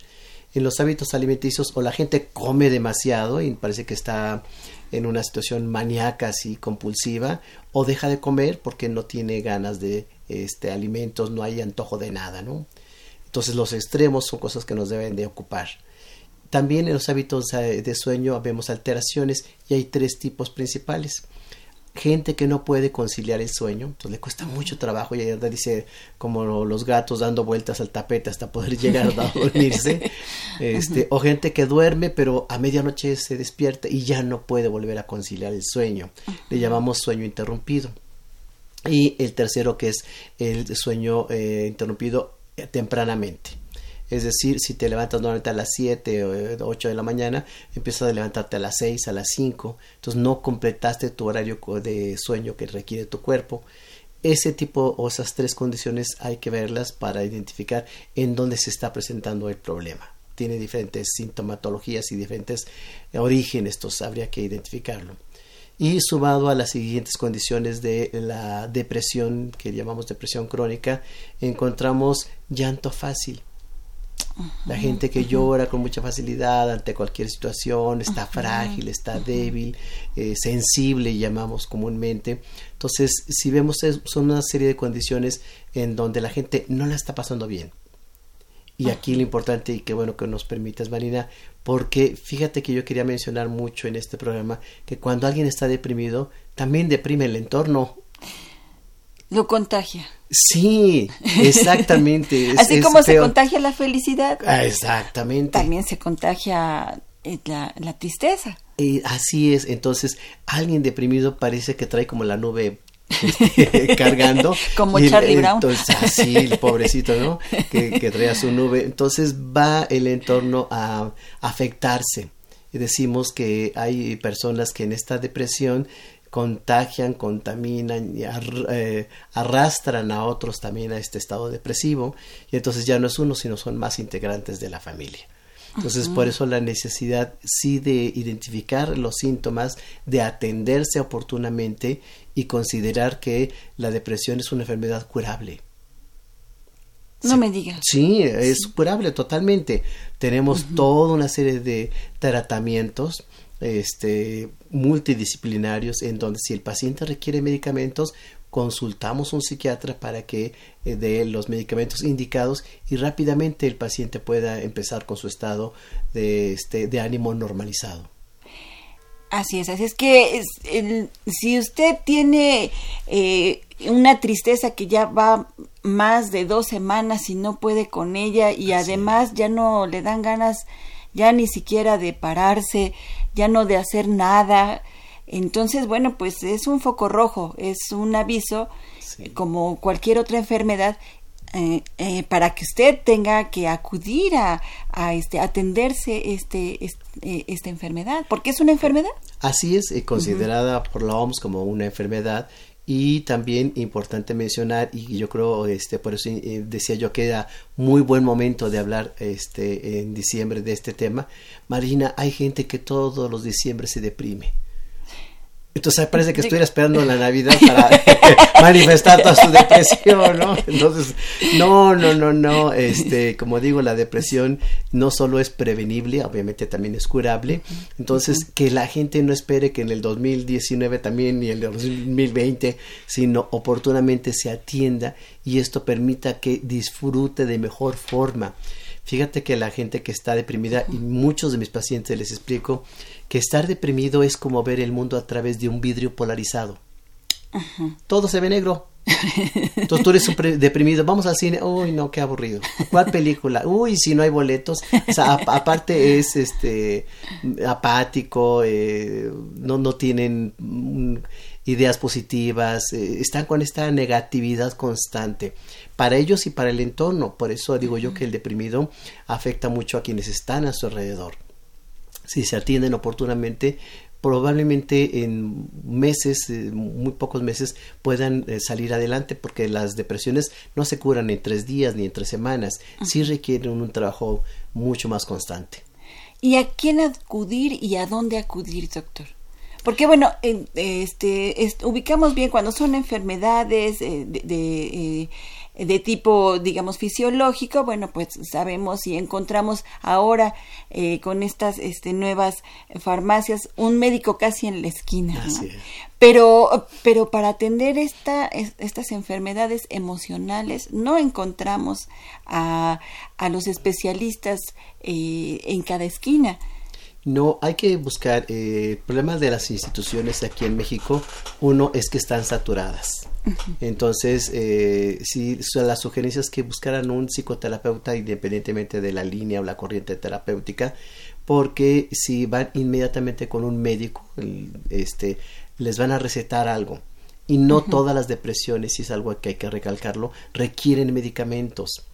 En los hábitos alimenticios o la gente come demasiado y parece que está en una situación maníaca así compulsiva o deja de comer porque no tiene ganas de este alimentos, no hay antojo de nada, ¿no? Entonces los extremos son cosas que nos deben de ocupar. También en los hábitos de sueño vemos alteraciones y hay tres tipos principales. Gente que no puede conciliar el sueño, entonces le cuesta mucho trabajo y verdad dice como los gatos dando vueltas al tapete hasta poder llegar a dormirse. Este, o gente que duerme pero a medianoche se despierta y ya no puede volver a conciliar el sueño. Le llamamos sueño interrumpido. Y el tercero que es el sueño eh, interrumpido tempranamente. Es decir, si te levantas normalmente a las 7 o 8 de la mañana, empiezas a levantarte a las 6, a las 5. Entonces no completaste tu horario de sueño que requiere tu cuerpo. Ese tipo o esas tres condiciones hay que verlas para identificar en dónde se está presentando el problema. Tiene diferentes sintomatologías y diferentes orígenes, entonces habría que identificarlo y sumado a las siguientes condiciones de la depresión que llamamos depresión crónica encontramos llanto fácil. La gente que llora con mucha facilidad ante cualquier situación está frágil está débil eh, sensible llamamos comúnmente. Entonces si vemos son una serie de condiciones en donde la gente no la está pasando bien y aquí lo importante y qué bueno que nos permitas, Marina, porque fíjate que yo quería mencionar mucho en este programa que cuando alguien está deprimido, también deprime el entorno. Lo contagia. Sí, exactamente. Así como se contagia la felicidad. Ah, exactamente. También se contagia eh, la, la tristeza. Y así es. Entonces, alguien deprimido parece que trae como la nube cargando. Como Charlie Brown. Entonces, así, el pobrecito, ¿no? Que, que trae su nube. Entonces va el entorno a afectarse. Y decimos que hay personas que en esta depresión contagian, contaminan y eh, arrastran a otros también a este estado depresivo y entonces ya no es uno, sino son más integrantes de la familia. Entonces, por eso la necesidad sí de identificar los síntomas, de atenderse oportunamente y considerar que la depresión es una enfermedad curable. No me digas. Sí, es curable totalmente. Tenemos toda una serie de tratamientos este, multidisciplinarios en donde si el paciente requiere medicamentos, consultamos un psiquiatra para que eh, dé los medicamentos indicados y rápidamente el paciente pueda empezar con su estado de, este, de ánimo normalizado. Así es, así es que si usted tiene eh, una tristeza que ya va más de dos semanas y no puede con ella y además ya no le dan ganas ya ni siquiera de pararse, ya no de hacer nada, entonces, bueno, pues es un foco rojo, es un aviso, como cualquier otra enfermedad, eh, eh, para que usted tenga que acudir a, este atenderse este, este, esta enfermedad porque es una enfermedad. Así es considerada por la OMS como una enfermedad. Y también importante mencionar y yo creo este por eso decía yo que era muy buen momento de hablar este en diciembre de este tema. Marina hay gente que todos los diciembre se deprime Entonces parece que estuviera esperando la Navidad para manifestar toda su depresión, ¿no? Entonces, no, no, no, no, este, como digo, la depresión no solo es prevenible, obviamente también es curable. Entonces, que la gente no espere que en el 2019 también ni en el 2020, sino oportunamente se atienda y esto permita que disfrute de mejor forma. Fíjate que la gente que está deprimida, y muchos de mis pacientes les explico, que estar deprimido es como ver el mundo a través de un vidrio polarizado. Todo se ve negro. Entonces tú eres deprimido, vamos al cine, uy no, qué aburrido. ¿Cuál película? Uy, si no hay boletos. O sea, aparte es este apático, eh, no, no tienen mm, ideas positivas, eh, están con esta negatividad constante para ellos y para el entorno. Por eso digo yo que el deprimido afecta mucho a quienes están a su alrededor si se atienden oportunamente, probablemente en meses, eh, muy pocos meses, puedan eh, salir adelante porque las depresiones no se curan en tres días ni en tres semanas, sí requieren un trabajo mucho más constante. ¿Y a quién acudir y a dónde acudir, doctor? Porque bueno, este, ubicamos bien cuando son enfermedades eh, de, de tipo, digamos, fisiológico, bueno, pues sabemos y encontramos ahora eh, con estas este, nuevas farmacias un médico casi en la esquina. Pero, pero para atender esta, estas enfermedades emocionales no encontramos a, a los especialistas eh, en cada esquina. No, hay que buscar. Eh, el problema de las instituciones aquí en México, uno es que están saturadas. Entonces, eh, si las sugerencias es que buscaran un psicoterapeuta independientemente de la línea o la corriente terapéutica, porque si van inmediatamente con un médico, este, les van a recetar algo. Y no todas las depresiones, y es algo que hay que recalcarlo, requieren medicamentos.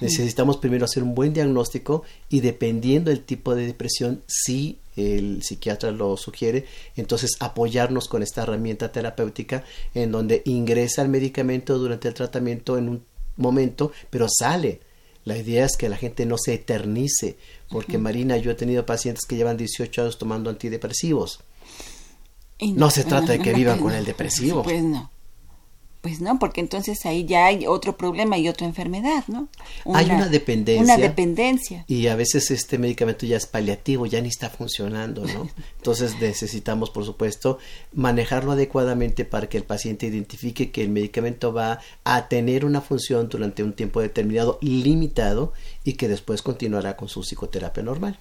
Necesitamos primero hacer un buen diagnóstico y dependiendo del tipo de depresión, si el psiquiatra lo sugiere, entonces apoyarnos con esta herramienta terapéutica en donde ingresa el medicamento durante el tratamiento en un momento, pero sale. La idea es que la gente no se eternice, porque Marina, yo he tenido pacientes que llevan 18 años tomando antidepresivos. no, se trata de que vivan con el depresivo. Pues no pues no, porque entonces ahí ya hay otro problema y otra enfermedad, ¿no? hay una dependencia. Una dependencia. Y a veces este medicamento ya es paliativo, ya ni está funcionando, ¿no? Entonces necesitamos, por supuesto, manejarlo adecuadamente para que el paciente identifique que el medicamento va a tener una función durante un tiempo determinado, limitado, y que después continuará con su psicoterapia normal.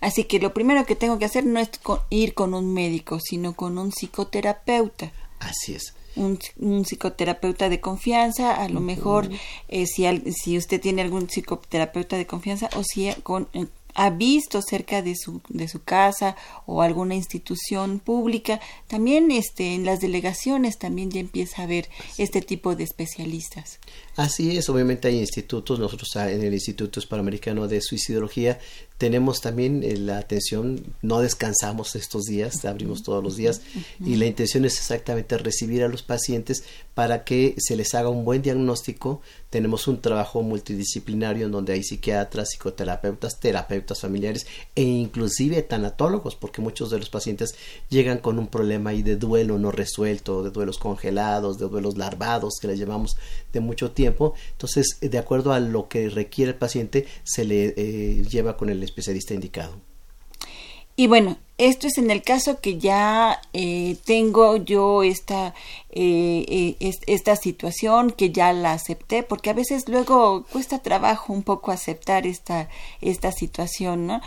Así que lo primero que tengo que hacer no es ir con un médico, sino con un psicoterapeuta. Así es un, psicoterapeuta de confianza, a lo mejor eh, si, si usted tiene algún psicoterapeuta de confianza o si con, eh, ha visto cerca de su, de su casa o alguna institución pública, también este, en las delegaciones también ya empieza a haber este tipo de especialistas. Así es, obviamente hay institutos, nosotros en el Instituto Hispanoamericano de Suicidología tenemos también eh, la atención, no descansamos estos días, abrimos todos los días y la intención es exactamente recibir a los pacientes para que se les haga un buen diagnóstico. Tenemos un trabajo multidisciplinario en donde hay psiquiatras, psicoterapeutas, terapeutas familiares e inclusive tanatólogos, porque muchos de los pacientes llegan con un problema ahí de duelo no resuelto, de duelos congelados, de duelos larvados que les llevamos de mucho tiempo. Entonces, de acuerdo a lo que requiere el paciente, se le eh, lleva con el especialista indicado. Y bueno, esto es en el caso que ya eh, tengo yo esta, eh, eh, esta situación, que ya la acepté, porque a veces luego cuesta trabajo un poco aceptar esta, esta situación, ¿no?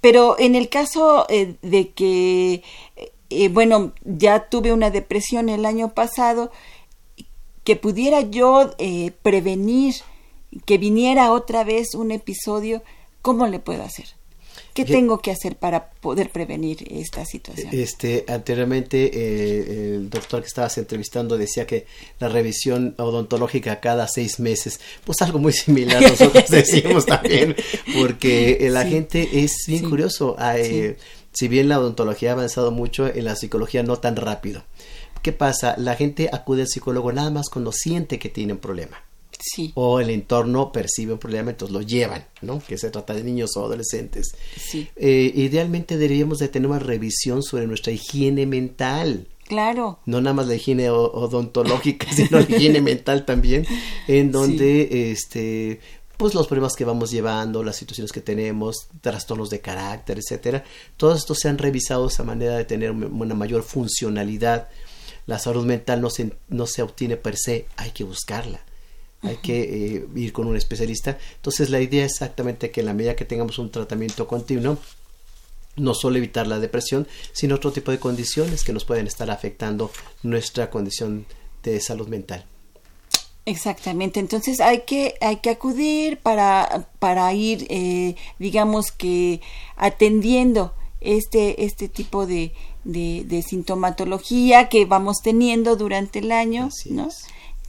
Pero en el caso de que, bueno, ya tuve una depresión el año pasado, que pudiera yo prevenir que viniera otra vez un episodio, ¿cómo le puedo hacer? ¿Qué tengo que hacer para poder prevenir esta situación? Este, anteriormente eh, el doctor que estabas entrevistando decía que la revisión odontológica cada seis meses, pues algo muy similar nosotros decimos también, porque la gente es bien curioso. Eh, si bien la odontología ha avanzado mucho, en la psicología no tan rápido. ¿Qué pasa? La gente acude al psicólogo nada más cuando siente que tiene un problema o el entorno percibe un problema, entonces lo llevan, ¿no? Que se trata de niños o adolescentes. Eh, idealmente deberíamos de tener una revisión sobre nuestra higiene mental. Claro. No nada más la higiene odontológica, sino la higiene mental también, en donde este pues los problemas que vamos llevando, las situaciones que tenemos, trastornos de carácter, etcétera, todos estos se han revisado a manera de tener una mayor funcionalidad. La salud mental no se, no se obtiene per se, hay que buscarla hay que eh, ir con un especialista. Entonces la idea es exactamente que en la medida que tengamos un tratamiento continuo, no solo evitar la depresión, sino otro tipo de condiciones que nos pueden estar afectando nuestra condición de salud mental. Exactamente, entonces hay que, hay que acudir para, para ir, eh, digamos que atendiendo este, este tipo de, de, sintomatología que vamos teniendo durante el año, ¿no?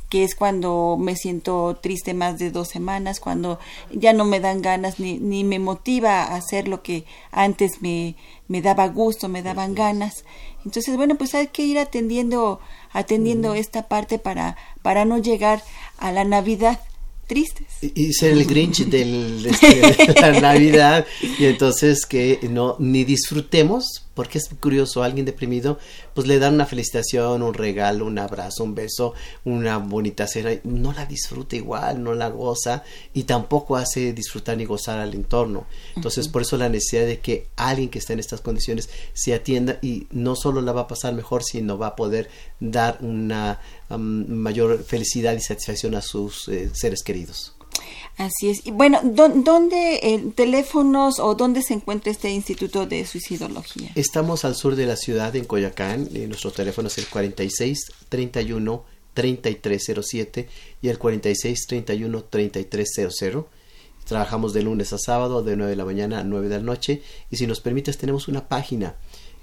Que es cuando me siento triste más de dos semanas, cuando ya no me dan ganas ni, ni me motiva a hacer lo que antes me, me daba gusto, me daban ganas. Entonces, bueno, pues hay que ir atendiendo, atendiendo esta parte para, para no llegar a la Navidad tristes. Y, ser el Grinch del, este, de la Navidad y entonces que no ni disfrutemos porque es curioso, alguien deprimido, pues le dan una felicitación, un regalo, un abrazo, un beso, una bonita cena, no la disfruta igual, no la goza y tampoco hace disfrutar ni gozar al entorno. Entonces, por eso la necesidad de que alguien que está en estas condiciones se atienda y no solo la va a pasar mejor, sino va a poder dar una mayor felicidad y satisfacción a sus eh, seres queridos. Así es. Y bueno, ¿dónde, eh, teléfonos o dónde se encuentra este Instituto de Suicidología? Estamos al sur de la ciudad, en Coyacán. Y nuestro teléfono es el 46 31 3307 y el 46 31 3300. Trabajamos de lunes a sábado, de 9 de la mañana a 9 de la noche. Y si nos permites, tenemos una página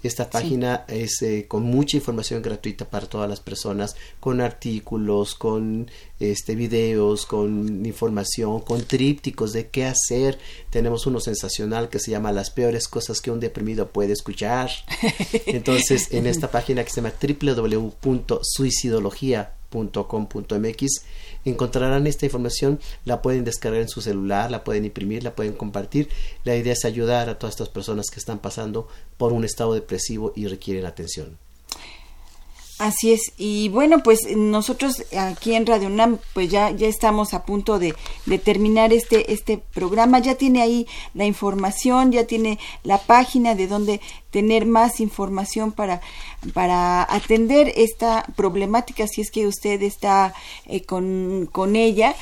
esta página es eh, con mucha información gratuita para todas las personas, con artículos, con este videos, con información, con trípticos de qué hacer. Tenemos uno sensacional que se llama Las peores cosas que un deprimido puede escuchar. Entonces, en esta página que se llama www.suicidología.com.mx encontrarán esta información, la pueden descargar en su celular, la pueden imprimir, la pueden compartir. La idea es ayudar a todas estas personas que están pasando por un estado depresivo y requieren atención. Así es, y bueno, pues nosotros aquí en Radio UNAM, pues ya, ya estamos a punto de, de, terminar este, este programa, ya tiene ahí la información, ya tiene la página de donde tener más información para, para atender esta problemática, si es que usted está eh, con, con ella.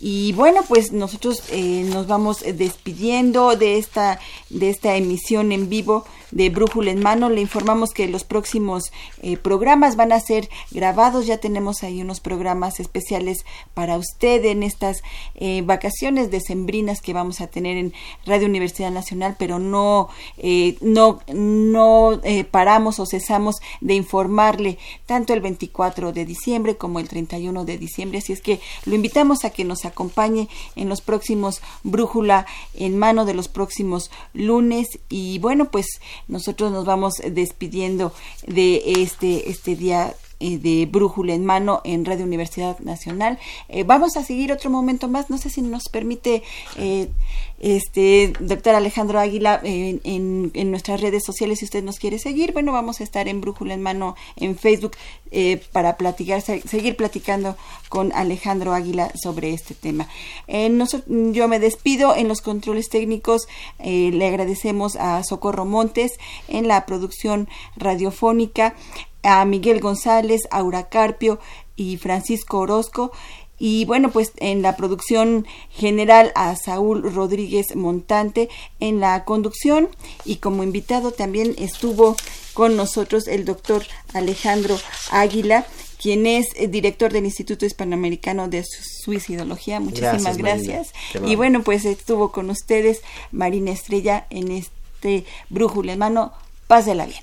Y bueno, pues nosotros eh, nos vamos despidiendo de esta, de esta emisión en vivo de Brújula en Mano. Le informamos que los próximos eh, programas van a ser grabados. Ya tenemos ahí unos programas especiales para usted en estas eh, vacaciones decembrinas que vamos a tener en Radio Universidad Nacional, pero no, eh, no, no paramos o cesamos de informarle tanto el 24 de diciembre como el 31 de diciembre. Así es que lo invitamos a que nos acompañe en los próximos Brújula en Mano de los próximos lunes. Y bueno, pues nosotros nos vamos despidiendo de este, este día eh, de Brújula en Mano en Radio Universidad Nacional. Eh, vamos a seguir otro momento más, no sé si nos permite, eh, este, doctor Alejandro Águila, en, en, nuestras redes sociales, si usted nos quiere seguir, bueno, vamos a estar en Brújula en Mano en Facebook para platicar, seguir platicando con Alejandro Águila sobre este tema. yo me despido en los controles técnicos, le agradecemos a Socorro Montes en la producción radiofónica a Miguel González, Aura Carpio y Francisco Orozco. Y bueno, pues en la producción general a Saúl Rodríguez Montante en la conducción y como invitado también estuvo con nosotros el doctor Alejandro Águila, quien es director del Instituto Hispanoamericano de Suicidología. Muchísimas gracias. Y bueno, pues estuvo con ustedes Marina Estrella en este brújula hermano. Pásela bien.